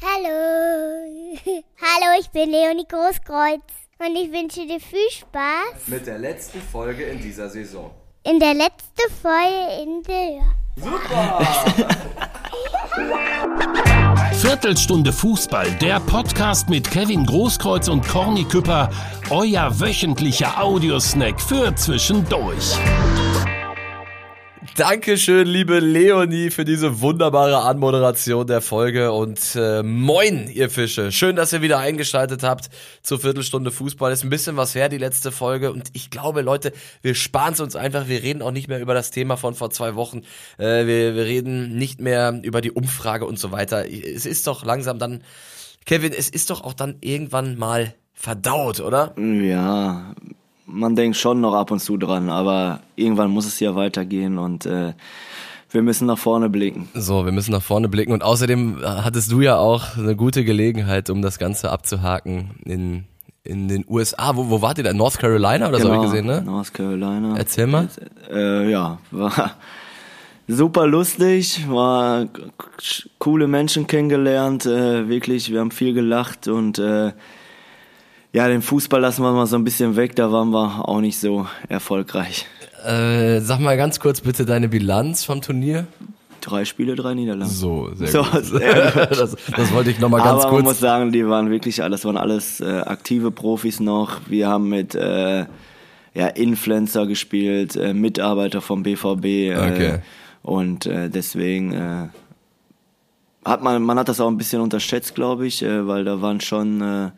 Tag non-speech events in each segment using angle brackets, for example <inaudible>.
Hallo. <laughs> Hallo, ich bin Leonie Großkreuz und ich wünsche dir viel Spaß Mit der letzten Folge in dieser Saison. in der letzten Folge in der. Super! <laughs> Viertelstunde Fußball, der Podcast mit Kevin Großkreuz und Corny Küpper, euer wöchentlicher Audiosnack für zwischendurch. Dankeschön, liebe Leonie, für diese wunderbare Anmoderation der Folge und äh, moin, ihr Fische. Schön, dass ihr wieder eingeschaltet habt zur Viertelstunde Fußball. Ist ein bisschen was her, die letzte Folge und ich glaube, Leute, wir sparen es uns einfach. Wir reden auch nicht mehr über das Thema von vor zwei Wochen. Äh, wir, wir reden nicht mehr über die Umfrage und so weiter. Es ist doch langsam dann, Kevin, es ist doch auch dann irgendwann mal verdaut, oder? Ja, man denkt schon noch ab und zu dran, aber irgendwann muss es ja weitergehen und äh, wir müssen nach vorne blicken. So, wir müssen nach vorne blicken und außerdem äh, hattest du ja auch eine gute Gelegenheit, um das Ganze abzuhaken in, in den USA. Wo, wo wart ihr da? North Carolina oder so habe ich gesehen, ne? North Carolina. Erzähl mal. Äh, ja, war <laughs> super lustig, war coole Menschen kennengelernt, äh, wirklich, wir haben viel gelacht und äh, ja, den Fußball lassen wir mal so ein bisschen weg, da waren wir auch nicht so erfolgreich. Äh, sag mal ganz kurz bitte deine Bilanz vom Turnier. Drei Spiele, drei Niederlagen. So, sehr So, gut. sehr gut. <laughs> Das, das wollte ich nochmal ganz Aber man muss kurz. sagen, die waren wirklich, alles waren alles äh, aktive Profis noch. Wir haben mit äh, ja, Influencer gespielt, äh, Mitarbeiter vom BVB. Äh, Okay. Und äh, deswegen hat man, man hat das auch ein bisschen unterschätzt, glaube ich, weil da waren schon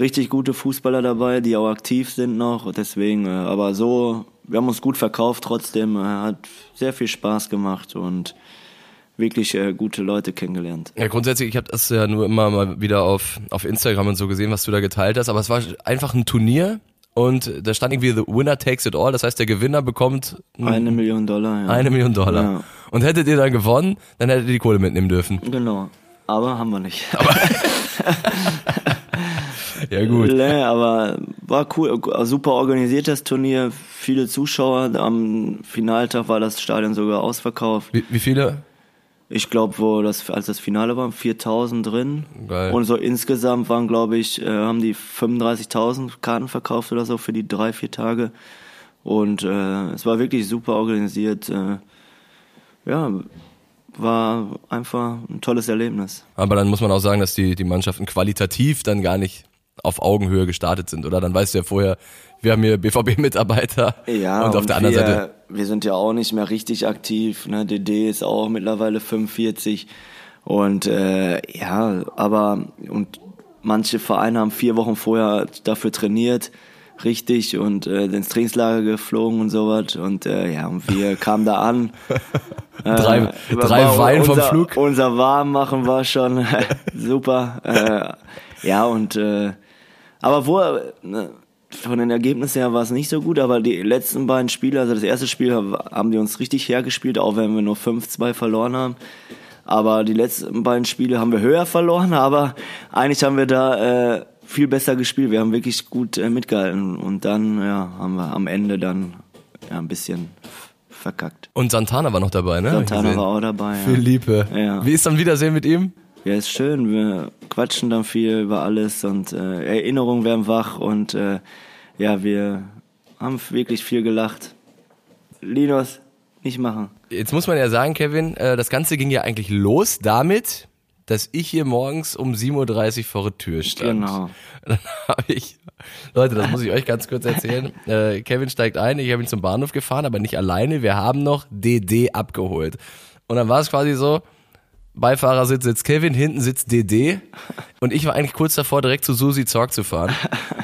richtig gute Fußballer dabei, die auch aktiv sind noch. Deswegen, äh, aber so, wir haben uns gut verkauft trotzdem. Äh, hat sehr viel Spaß gemacht und wirklich äh, gute Leute kennengelernt. Ja, grundsätzlich, ich habe das ja nur immer mal wieder auf, auf Instagram und so gesehen, was du da geteilt hast, aber es war einfach ein Turnier und da stand irgendwie The Winner takes it all, das heißt, der Gewinner bekommt ein- Eine Million Dollar, ja. eine Million Dollar. Ja. Und hättet ihr dann gewonnen, dann hättet ihr die Kohle mitnehmen dürfen. Genau. Aber haben wir nicht. <laughs> <laughs> Ja gut. nee, aber war cool, super organisiertes Turnier, viele Zuschauer. Am Finaltag war das Stadion sogar ausverkauft. Wie, wie viele? Ich glaube, wo das als das Finale war, 4000 drin. Geil. Und so insgesamt waren, glaube ich, äh, haben die 35.000 Karten verkauft oder so für die drei, vier Tage. Und äh, es war wirklich super organisiert. Äh, ja, war einfach ein tolles Erlebnis. Aber dann muss man auch sagen, dass die, die Mannschaften qualitativ dann gar nicht auf Augenhöhe gestartet sind, oder? Dann weißt du ja vorher, wir haben hier BVB-Mitarbeiter Ja, und auf der anderen wir, Seite. Wir sind ja auch nicht mehr richtig aktiv. Ne? DD ist auch mittlerweile 45. Und äh, ja, aber und manche Vereine haben vier Wochen vorher dafür trainiert, richtig, und äh, ins Trainingslager geflogen und sowas. Und äh, ja, und wir <laughs> kamen da an. Drei, <laughs> Äh, drei Wein vom Flug. Unser Warmmachen war schon <laughs> super. Äh, ja, und äh, aber wo, ne, von den Ergebnissen her war es nicht so gut, aber die letzten beiden Spiele, also das erste Spiel haben die uns richtig hergespielt, auch wenn wir nur 5-2 verloren haben. Aber die letzten beiden Spiele haben wir höher verloren, aber eigentlich haben wir da äh, viel besser gespielt. Wir haben wirklich gut äh, mitgehalten und dann ja, haben wir am Ende dann ja, ein bisschen verkackt. Und Santana war noch dabei, ne? Santana war auch dabei. Ja. Philippe. Ja. Wie ist dann Wiedersehen mit ihm? Ja, ist schön. Wir quatschen dann viel über alles und äh, Erinnerungen werden wach und äh, ja, wir haben wirklich viel gelacht. Linus, nicht machen. Jetzt muss man ja sagen, Kevin, äh, das Ganze ging ja eigentlich los damit, dass ich hier morgens um 7.30 Uhr vor der Tür stand. Genau. <laughs> Dann habe ich, Leute, das muss ich euch ganz kurz erzählen. <laughs> Äh, Kevin steigt ein, ich habe ihn zum Bahnhof gefahren, aber nicht alleine. Wir haben noch DD abgeholt. Und dann war es quasi so, Beifahrersitz sitzt Kevin, hinten sitzt DD und ich war eigentlich kurz davor, direkt zu Susi Zorg zu fahren.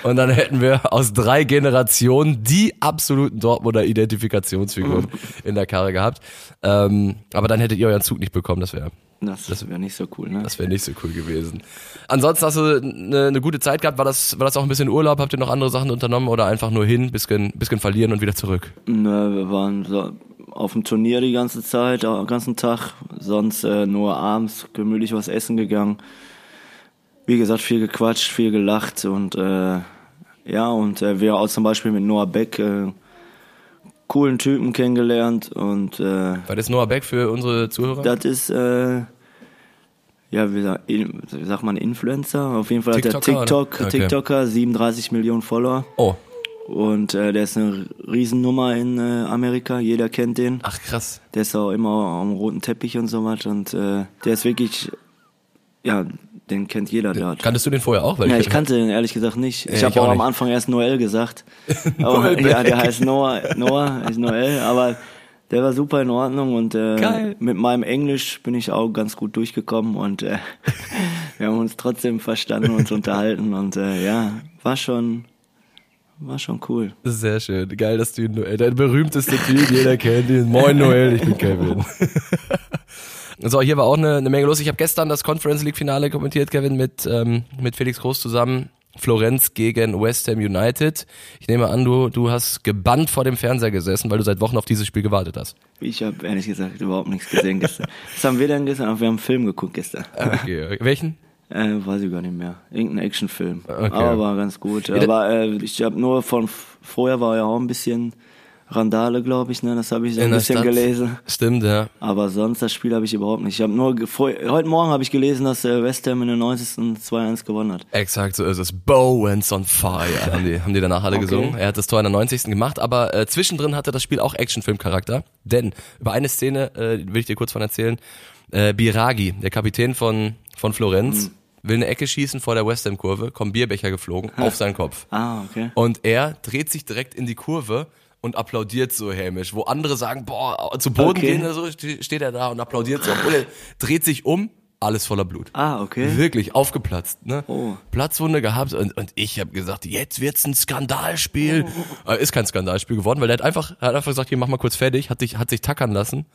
Und dann hätten wir aus drei Generationen die absoluten Dortmunder Identifikationsfiguren in der Karre gehabt. Ähm, aber dann hättet ihr euren Zug nicht bekommen, das wäre Das, wäre nicht so cool, ne? das wäre nicht so cool gewesen. Ansonsten hast du eine, eine gute Zeit gehabt. War das, war das auch ein bisschen Urlaub? Habt ihr noch andere Sachen unternommen oder einfach nur hin, bisschen, bisschen verlieren und wieder zurück? Ne, wir waren so auf dem Turnier die ganze Zeit, auch den ganzen Tag. Sonst äh, nur abends gemütlich was essen gegangen. Wie gesagt, viel gequatscht, viel gelacht und äh, ja, und äh, wir auch zum Beispiel mit Noah Beck äh, coolen Typen kennengelernt und äh, War das Noah Beck für unsere Zuhörer? das ist äh, ja, wie, sagt- wie sagt man, Influencer? Auf jeden Fall hat er TikToker, oder? TikTok, Okay. TikToker, 37 Millionen Follower. Oh, Und äh, der ist eine Riesennummer in äh, Amerika, jeder kennt den. ach krass. Der ist auch immer am roten Teppich und so was. Und äh, der ist wirklich, ja, den kennt jeder dort. Kanntest du den vorher auch? Weil Ja, ich kannte den ehrlich gesagt nicht. Ich habe auch auch am nicht. Anfang erst Noel gesagt. <laughs> aber, ja, der heißt Noah, Noah ist Noel, aber der war super in Ordnung und äh, Geil. mit meinem Englisch bin ich auch ganz gut durchgekommen und äh, <laughs> wir haben uns trotzdem verstanden und unterhalten und äh, ja, war schon war schon cool. Sehr schön. Geil, dass du ihn, Noel, dein berühmtester Typ, jeder kennt ihn. Moin Noel, ich bin Kevin. <laughs> So, hier war auch eine, eine Menge los. Ich habe gestern das Conference League Finale kommentiert, Kevin, mit, ähm, mit Felix Groß zusammen. Florenz gegen West Ham United. Ich nehme an, du, du hast gebannt vor dem Fernseher gesessen, weil du seit Wochen auf dieses Spiel gewartet hast. Ich habe ehrlich gesagt überhaupt nichts gesehen gestern. Was haben wir denn gestern? Wir haben einen Film geguckt gestern. Okay, okay. Welchen? Äh, weiß ich gar nicht mehr. Irgendein Actionfilm. Okay. Aber war ganz gut. Aber äh, ich habe nur von vorher war ja auch ein bisschen Randale, glaube ich, ne? Das habe ich so ein bisschen Stadt? gelesen. Stimmt, ja. Aber sonst das Spiel habe ich überhaupt nicht. Ich habe nur heute Morgen habe ich gelesen, dass äh, West Ham in der 90. 2-1 gewonnen hat. Exakt, so ist es. Bowens on fire, <laughs> haben die, haben die danach alle Okay. gesungen. Er hat das Tor in der 90. gemacht, aber äh, zwischendrin hatte das Spiel auch Actionfilm-Charakter. Denn über eine Szene äh, will ich dir kurz von erzählen. Äh, Biragi, der Kapitän von, von Florenz, will eine Ecke schießen vor der West Ham-Kurve, kommt Bierbecher geflogen auf seinen Kopf. Ah, okay. Und er dreht sich direkt in die Kurve und applaudiert so hämisch. Wo andere sagen, boah, zu Boden Okay. gehen, oder so ste- steht er da und applaudiert so. Und er dreht sich um, alles voller Blut. Ah, okay. Wirklich aufgeplatzt, ne? Oh. Platzwunde gehabt und, und ich habe gesagt, jetzt wird's ein Skandalspiel. Äh, ist kein Skandalspiel geworden, weil er hat einfach, er hat einfach gesagt, hier mach mal kurz fertig, hat sich, hat sich tackern lassen.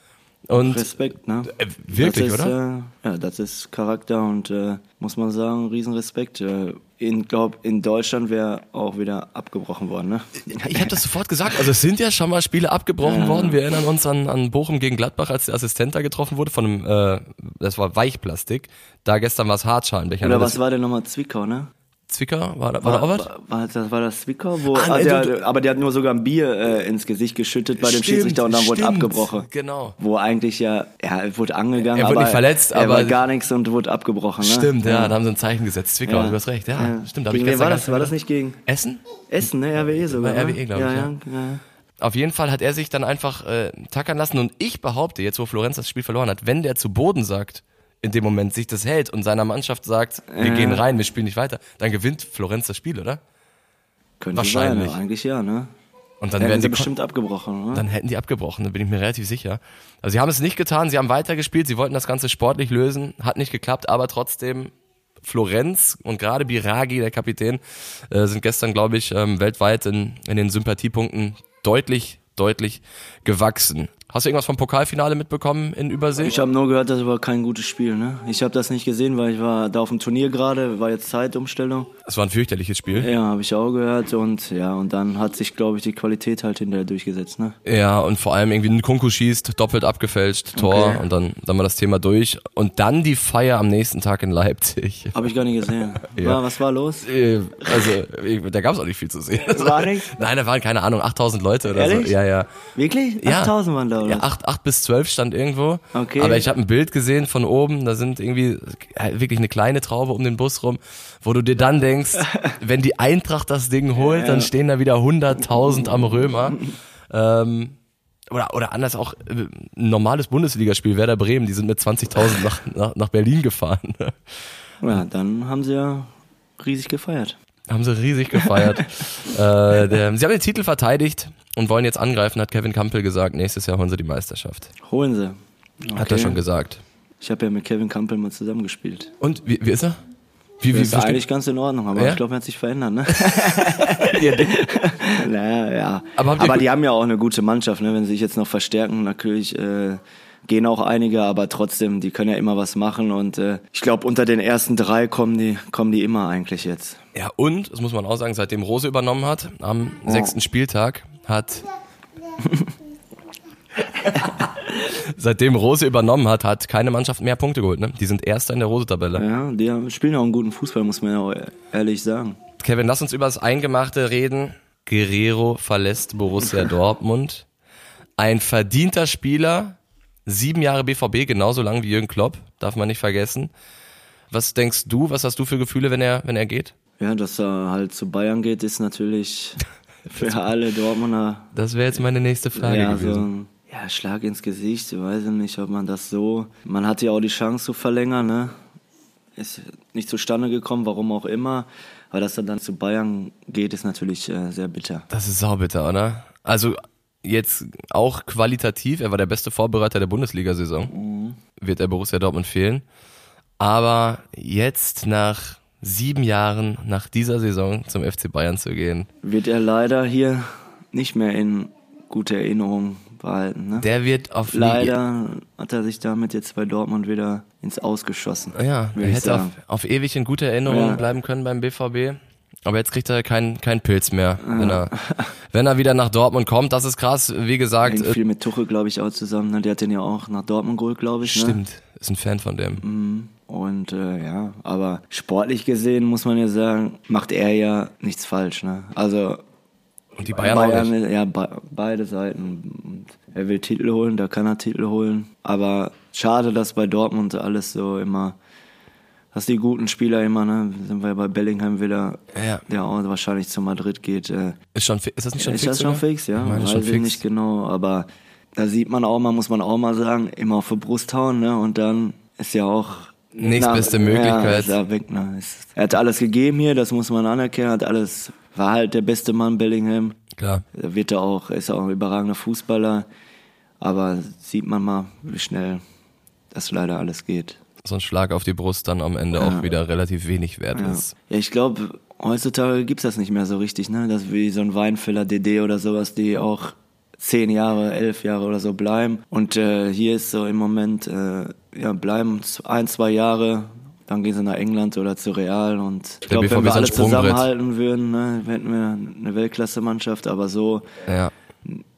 Und Respekt, ne? Äh, wirklich, ist, oder? Äh, ja, das ist Charakter und äh, muss man sagen, Riesenrespekt. Äh, in glaub in Deutschland wäre auch wieder abgebrochen worden, ne? ich habe das sofort gesagt. Also es sind ja schon mal Spiele abgebrochen worden. Wir erinnern uns an, an Bochum gegen Gladbach, als der Assistent da getroffen wurde von einem, äh, das war Weichplastik. Da gestern war es Hartschalenbecher. Oder was war denn nochmal Zwickau, ne? Zwicker? War da, war da auch was? War, war, das, war das Zwickau? Wo, Ah, ah, nee, der, du- aber der hat nur sogar ein Bier äh, ins Gesicht geschüttet bei dem Stimmt, Schiedsrichter und dann wurde stimmt. abgebrochen. Genau. Wo eigentlich ja, ja, er wurde angegangen, Er wurde aber nicht verletzt, er aber- war gar nichts und wurde abgebrochen. Ne? Stimmt, ja, da haben sie ein Zeichen gesetzt. Zwickau, Ja. du hast recht, ja, Ja. stimmt. Gegen wen war das? War das nicht gegen Essen? Essen, ne? RWE sogar. War ne? RWE, glaub ich, ja, ja. ja. ja. Auf jeden Fall hat er sich dann einfach äh, tackern lassen und ich behaupte, jetzt wo Florenz das Spiel verloren hat, wenn der zu Boden sagt, in dem Moment sich das hält und seiner Mannschaft sagt, wir gehen rein, wir spielen nicht weiter, dann gewinnt Florenz das Spiel, oder? Könnte Wahrscheinlich. sein, eigentlich ja, ne? Und dann Dann werden hätten sie bestimmt abgebrochen, ne? dann hätten die abgebrochen, da bin ich mir relativ sicher. Also sie haben es nicht getan, sie haben weitergespielt, sie wollten das Ganze sportlich lösen, hat nicht geklappt, aber trotzdem Florenz und gerade Biragi, der Kapitän, äh, sind gestern, glaube ich, ähm, weltweit in, in den Sympathiepunkten deutlich, deutlich gewachsen. Hast du irgendwas vom Pokalfinale mitbekommen in Übersee? Ich habe nur gehört, das war kein gutes Spiel, ne? Ich habe das nicht gesehen, weil ich war da auf dem Turnier gerade, war jetzt Zeitumstellung. Es war ein fürchterliches Spiel. Ja, habe ich auch gehört und ja, und dann hat sich, glaube ich, die Qualität halt hinterher durchgesetzt, ne? Ja, und vor allem irgendwie ein Kunku schießt, doppelt abgefälscht, Tor Okay. und dann, dann war das Thema durch. Und dann die Feier am nächsten Tag in Leipzig. Habe ich gar nicht gesehen. <laughs> Ja. War, was war los? Äh, Also, da gab es auch nicht viel zu sehen. War nichts? <laughs> Nein, da waren keine Ahnung, 8000 Leute oder Ehrlich? so. Ja, ja. Wirklich? ja. 8000 waren da, oder? Ja, 8, 8 bis 12 stand irgendwo. Okay. Aber ich habe ein Bild gesehen von oben, da sind irgendwie äh, wirklich eine kleine Traube um den Bus rum, wo du dir dann <laughs> denkst, wenn die Eintracht das Ding holt, dann stehen da wieder 100.000 am Römer. <laughs> Ähm, oder, oder anders auch äh, ein normales Bundesligaspiel, Werder Bremen, die sind mit 20.000 <laughs> nach, nach, nach Berlin gefahren. Ja, dann haben sie ja riesig gefeiert. Haben sie riesig gefeiert. <laughs> äh, der, sie haben den Titel verteidigt und wollen jetzt angreifen, hat Kevin Campbell gesagt. Nächstes Jahr holen sie die Meisterschaft. Holen sie. Hat er Okay. schon gesagt. Ich habe ja mit Kevin Campbell mal zusammengespielt. Und wie, wie ist er? Wie, Das wie, ist eigentlich ganz in Ordnung, aber Ja? ich glaube, er hat sich verändert, ne? <laughs> ja, <laughs> naja, ja. Aber Aber, die haben ja auch eine gute Mannschaft, ne? Wenn sie sich jetzt noch verstärken, natürlich äh, gehen auch einige, aber trotzdem, die können ja immer was machen und äh, ich glaube, unter den ersten drei kommen die, kommen die immer eigentlich jetzt. ja, und, das muss man auch sagen, seitdem Rose übernommen hat, am sechsten Spieltag, hat. <laughs> seitdem Rose übernommen hat, hat keine Mannschaft mehr Punkte geholt. Ne? Die sind Erster in der Rose-Tabelle. Ja, die spielen auch einen guten Fußball, muss man ja auch ehrlich sagen. Kevin, lass uns über das Eingemachte reden. Guerrero verlässt Borussia <laughs> Dortmund. Ein verdienter Spieler, sieben Jahre BVB, genauso lang wie Jürgen Klopp, darf man nicht vergessen. Was denkst du, was hast du für Gefühle, wenn er, wenn er geht? Ja, dass er halt zu Bayern geht, ist natürlich <laughs> für alle Dortmunder Das wäre jetzt meine nächste Frage ja, so gewesen. ein ja, Schlag ins Gesicht. Ich weiß nicht, ob man das so. Man hatte ja auch die Chance zu verlängern, ne? Ist nicht zustande gekommen, warum auch immer. Aber dass er dann zu Bayern geht, ist natürlich äh, sehr bitter. Das ist saubitter, oder? Also jetzt auch qualitativ, er war der beste Vorbereiter der Bundesliga-Saison. Wird der Borussia Dortmund fehlen. Aber jetzt nach sieben Jahren nach dieser Saison zum FC Bayern zu gehen, Wird er leider hier nicht mehr in gute Erinnerung behalten. Ne? der wird auf Leider hat er sich damit jetzt bei Dortmund wieder ins Ausgeschossen. Ja, er hätte auf, auf ewig in guter Erinnerung Ja. bleiben können beim BVB. Aber jetzt kriegt er keinen kein Pilz mehr, wenn, er, wenn er wieder nach Dortmund kommt. Das ist krass. Wie gesagt, Hängt äh, viel mit Tuchel, glaube ich, auch zusammen. Ne? Der hat den ja auch nach Dortmund geholt, glaube ich. Ne? stimmt, ist ein Fan von dem. Mhm. Und äh, ja, aber sportlich gesehen muss man ja sagen, macht er ja nichts falsch. Ne? Also Und die Bayern, auch nicht. ja, be beide Seiten. Er will Titel holen, da kann er Titel holen. Aber schade, dass bei Dortmund alles so immer, dass die guten Spieler immer, ne, sind wir bei Bellingham wieder, Ja. der auch wahrscheinlich zu Madrid geht. Äh, Ist, schon, ist das nicht schon ist fix? das schon sogar? fix, ja? Ich meine, Weiß schon ich fix. nicht genau, aber da sieht man auch mal, muss man auch mal sagen, immer auf die Brust hauen, ne? Und dann ist ja auch Nächstbeste Möglichkeit. Ja, ist er weg, ne? Ist- Er hat alles gegeben hier, das muss man anerkennen, hat alles, war halt der beste Mann Bellingham. Klar. Wird er auch, ist auch ein überragender Fußballer, aber sieht man mal, wie schnell das leider alles geht. So ein Schlag auf die Brust dann am Ende auch wieder relativ wenig wert Ja, ist. ja ich glaube, heutzutage gibt's das nicht mehr so richtig, ne? Das wie so ein Weinfiller DD oder sowas, die auch zehn Jahre, elf Jahre oder so bleiben. Und äh, hier ist so im Moment, äh, ja, bleiben ein, zwei Jahre, dann gehen sie nach England oder zu Real und ich glaube, wenn wir alle zusammenhalten würden, ne, hätten wir eine Weltklasse-Mannschaft, aber so Ja.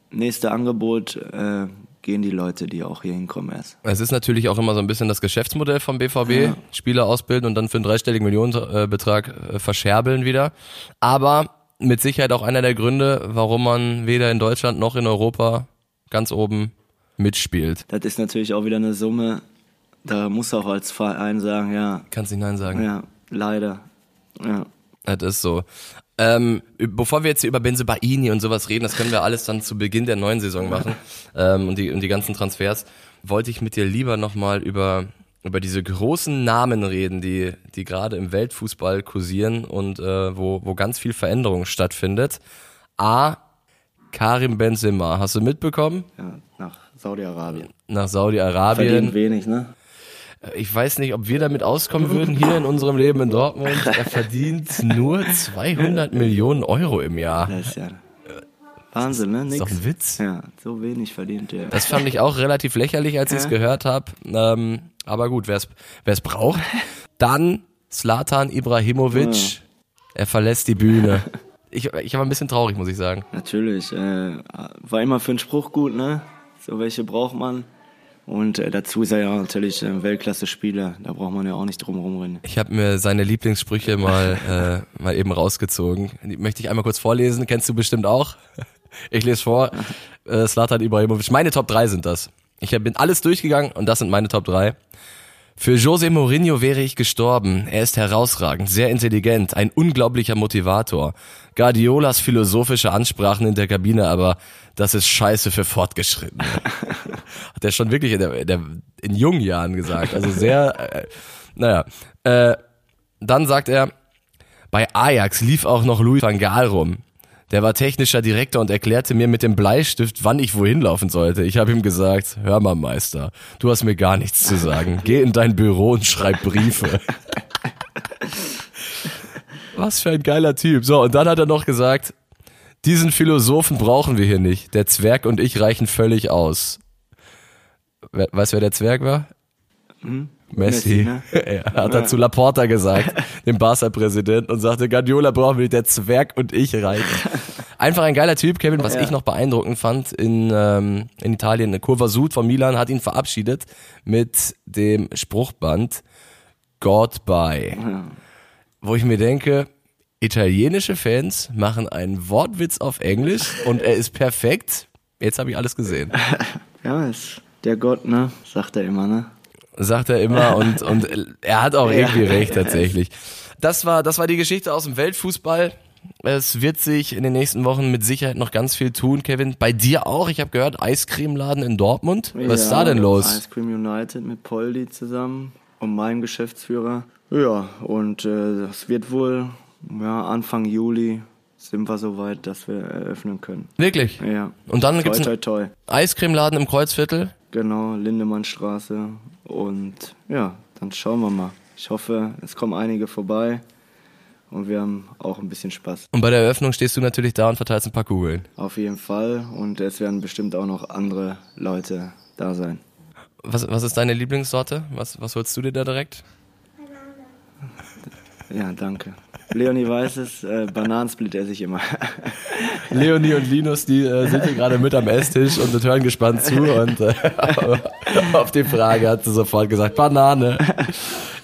nächste Angebot äh, gehen die Leute, die auch hier hinkommen erst. Es ist natürlich auch immer so ein bisschen das Geschäftsmodell vom BVB. Ja. Spieler ausbilden und dann für einen dreistelligen Millionenbetrag äh, verscherbeln wieder. Aber mit Sicherheit auch einer der Gründe, warum man weder in Deutschland noch in Europa ganz oben mitspielt. Das ist natürlich auch wieder eine Summe, da muss auch als Verein sagen, ja, Kannst nicht Nein sagen. ja, leider. Ja. Das ist so. Ähm, bevor wir jetzt hier über Benzebaini und sowas reden, das können wir alles dann zu Beginn der neuen Saison machen ähm, und, die, und die ganzen Transfers, wollte ich mit dir lieber nochmal über, über diese großen Namen reden, die, die gerade im Weltfußball kursieren und äh, wo, wo ganz viel Veränderung stattfindet. A. Karim Benzema, hast du mitbekommen? Ja, nach Saudi-Arabien. Nach Saudi-Arabien. Verdient wenig, ne? Ich weiß nicht, ob wir damit auskommen würden hier in unserem Leben in Dortmund. Er verdient nur 200 Millionen Euro im Jahr. Das ist ja Wahnsinn, ne? ist Nix. doch ein Witz. Ja, so wenig verdient der. Das fand ich auch relativ lächerlich, als ich es gehört habe. Ähm, aber gut, wer es braucht. Dann Slatan Ibrahimovic. Er verlässt die Bühne. Ich, ich war ein bisschen traurig, muss ich sagen. Natürlich, äh, war immer für einen Spruch gut, ne? So welche braucht man. Und äh, dazu ist er ja natürlich ein Weltklasse-Spieler. Da braucht man ja auch nicht drum rumrennen. Ich habe mir seine Lieblingssprüche mal, <laughs> äh, mal eben rausgezogen. Die möchte ich einmal kurz vorlesen. Kennst du bestimmt auch. Ich lese vor. Äh, Slatan Ibrahimovic. Meine Top 3 sind das. Ich bin alles durchgegangen und das sind meine Top 3. Für Jose Mourinho wäre ich gestorben. Er ist herausragend, sehr intelligent, ein unglaublicher Motivator. Guardiolas philosophische Ansprachen in der Kabine, aber das ist scheiße für Fortgeschrittene. <laughs> Hat er schon wirklich in, der, in, der, in jungen Jahren gesagt. Also sehr, äh, naja. Äh, dann sagt er, bei Ajax lief auch noch Louis van Gaal rum. Der war technischer Direktor und erklärte mir mit dem Bleistift, wann ich wohin laufen sollte. Ich habe ihm gesagt, hör mal Meister, du hast mir gar nichts zu sagen. Geh in dein Büro und schreib Briefe. <laughs> Was für ein geiler Typ. So, und dann hat er noch gesagt, diesen Philosophen brauchen wir hier nicht. Der Zwerg und ich reichen völlig aus. We weißt du, wer der Zwerg war? Messi. Messi, ne? <laughs> er hat er zu Laporta gesagt, <laughs> dem Barca-Präsidenten, und sagte, Guardiola brauchen wir nicht, der Zwerg und ich reichen. <laughs> Einfach ein geiler Typ, Kevin, was ich noch beeindruckend fand in, ähm, in Italien. Eine Kurva Sud von Milan hat ihn verabschiedet mit dem Spruchband God bye. Wo ich mir denke, italienische Fans machen einen Wortwitz auf Englisch und er ist perfekt. Jetzt habe ich alles gesehen. Ja, ist der Gott, ne? Sagt er immer, ne? Sagt er immer <laughs> und, und er hat auch irgendwie recht tatsächlich. Das war, das war die Geschichte aus dem Weltfußball. Es wird sich in den nächsten Wochen mit Sicherheit noch ganz viel tun, Kevin. Bei dir auch. Ich habe gehört, Eiscremeladen in Dortmund. Was ist da denn los? Ice Cream United mit Poldi zusammen und meinem Geschäftsführer. Ja, und äh, das wird wohl ja, Anfang Juli sind wir so weit, dass wir eröffnen können. Wirklich? Ja. Und dann gibt's toi, einen. Eiscremeladen im Kreuzviertel. Genau, Lindemannstraße. Und ja, dann schauen wir mal. Ich hoffe, es kommen einige vorbei und wir haben auch ein bisschen Spaß. Und bei der Eröffnung stehst du natürlich da und verteilst ein paar Kugeln. Auf jeden Fall. Und es werden bestimmt auch noch andere Leute da sein. Was, was ist deine Lieblingssorte? Was, was holst du dir da direkt? Ja, danke. Leonie weiß es, äh, Bananensplit esse ich immer. <laughs> Leonie und Linus, die äh, sind hier gerade mit am Esstisch und hören gespannt zu. Und äh, <laughs> auf die Frage hat sie sofort gesagt, Banane.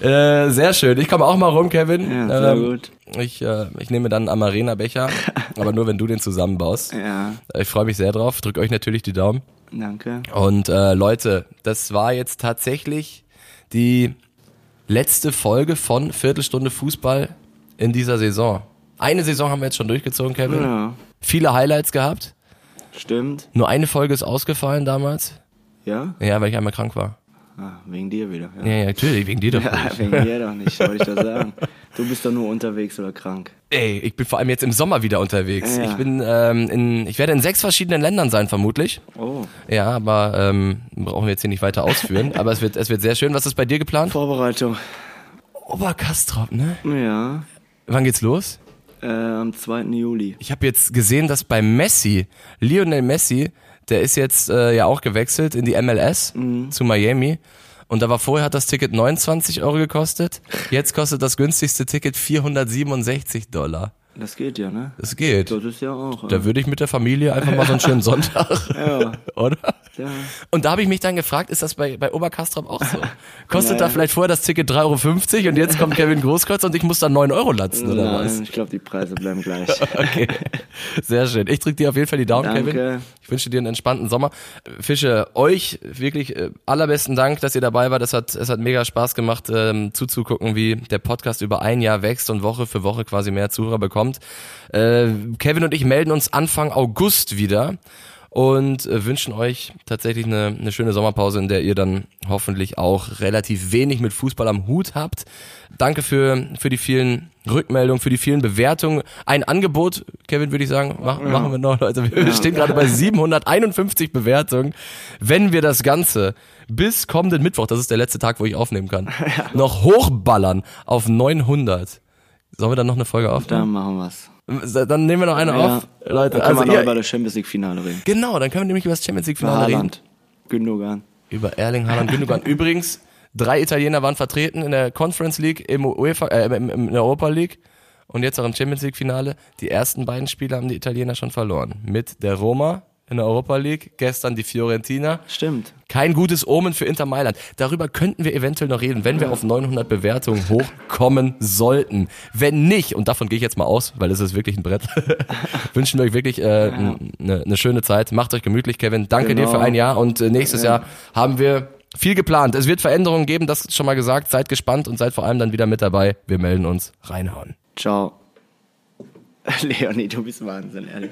Äh, sehr schön. Ich komme auch mal rum, Kevin. Ja, sehr Ähm, gut. Ich, äh, ich nehme dann einen Amarena-Becher, aber nur, wenn du den zusammenbaust. Ja, Ich freue mich sehr drauf. Drück euch natürlich die Daumen. danke. Und äh, Leute, das war jetzt tatsächlich die letzte Folge von Viertelstunde Fußball in dieser Saison. Eine Saison haben wir jetzt schon durchgezogen, Kevin. Ja, Viele Highlights gehabt. stimmt. Nur eine Folge ist ausgefallen damals. Ja? Ja, weil ich einmal krank war. Ah, wegen dir wieder. Ja. Ja, ja, natürlich, wegen dir doch. Ja, nicht. wegen dir <laughs> doch nicht, wollte ich doch sagen. Du bist doch nur unterwegs oder krank. Ey, ich bin vor allem jetzt im Sommer wieder unterwegs. Ja. Ich bin ähm, in, ich werde in sechs verschiedenen Ländern sein, vermutlich. Oh. Ja, aber ähm, brauchen wir jetzt hier nicht weiter ausführen. aber es wird, es wird sehr schön. Was ist bei dir geplant? Vorbereitung. Oberkastrop, ne? Ja, Wann geht's los? äh, am 2. Juli. Ich habe jetzt gesehen, dass bei Messi, Lionel Messi, der ist jetzt äh, ja auch gewechselt in die MLS zu Miami. Und da war vorher hat das Ticket 29 Euro gekostet. Jetzt kostet das günstigste Ticket 467 Dollar. Das geht ja, ne? Das geht. Das ist ja auch. Da würde ich mit der Familie einfach mal so einen schönen <laughs> Sonntag, ja, oder? ja. Und da habe ich mich dann gefragt, ist das bei, bei Oberkastrop auch so? <laughs> Kostet Nein. da vielleicht vorher das Ticket 3,50 Euro und jetzt kommt Kevin Großkreuz und ich muss dann 9 Euro latzen, oder was? Nein, ich glaube, die Preise bleiben gleich. <laughs> Okay, sehr schön. Ich drücke dir auf jeden Fall die Daumen, Danke. Kevin. Ich wünsche dir einen entspannten Sommer. Fische, euch wirklich äh, allerbesten Dank, dass ihr dabei wart. Es hat, es hat mega Spaß gemacht, ähm, zuzugucken, wie der Podcast über ein Jahr wächst und Woche für Woche quasi mehr Zuhörer bekommt. Äh, Kevin und ich melden uns Anfang August wieder und äh, wünschen euch tatsächlich eine, eine schöne Sommerpause, in der ihr dann hoffentlich auch relativ wenig mit Fußball am Hut habt. Danke für, für die vielen Rückmeldungen, für die vielen Bewertungen. Ein Angebot, Kevin, würde ich sagen, mach, machen wir noch, Leute. Wir stehen gerade bei 751 Bewertungen. Wenn wir das Ganze bis kommenden Mittwoch, das ist der letzte Tag, wo ich aufnehmen kann, <laughs> noch hochballern auf 900. Sollen wir dann noch eine Folge aufnehmen? Dann machen wir's. Dann nehmen wir noch eine Ja. auf. Leute, Dann können also wir noch über das Champions League Finale reden. genau, dann können wir nämlich über das Champions League Finale reden. Gündogan. Über Erling Haaland Gündogan. <laughs> Übrigens, drei Italiener waren vertreten in der Conference League, im UEFA, äh, in der Europa League und jetzt auch im Champions League Finale. Die ersten beiden Spiele haben die Italiener schon verloren. Mit der Roma in der Europa League, gestern die Fiorentina. Stimmt. Kein gutes Omen für Inter Mailand. Darüber könnten wir eventuell noch reden, wenn wir auf 900 Bewertungen hochkommen sollten. Wenn nicht, und davon gehe ich jetzt mal aus, weil es ist wirklich ein Brett, <laughs> wünschen wir euch wirklich äh, eine ne schöne Zeit. Macht euch gemütlich, Kevin. Danke dir Genau. für ein Jahr und äh, nächstes Jahr haben wir viel geplant. Es wird Veränderungen geben, das ist schon mal gesagt. Seid gespannt und seid vor allem dann wieder mit dabei. Wir melden uns. Reinhauen. Ciao. <laughs> Leonie, du bist Wahnsinn, ehrlich.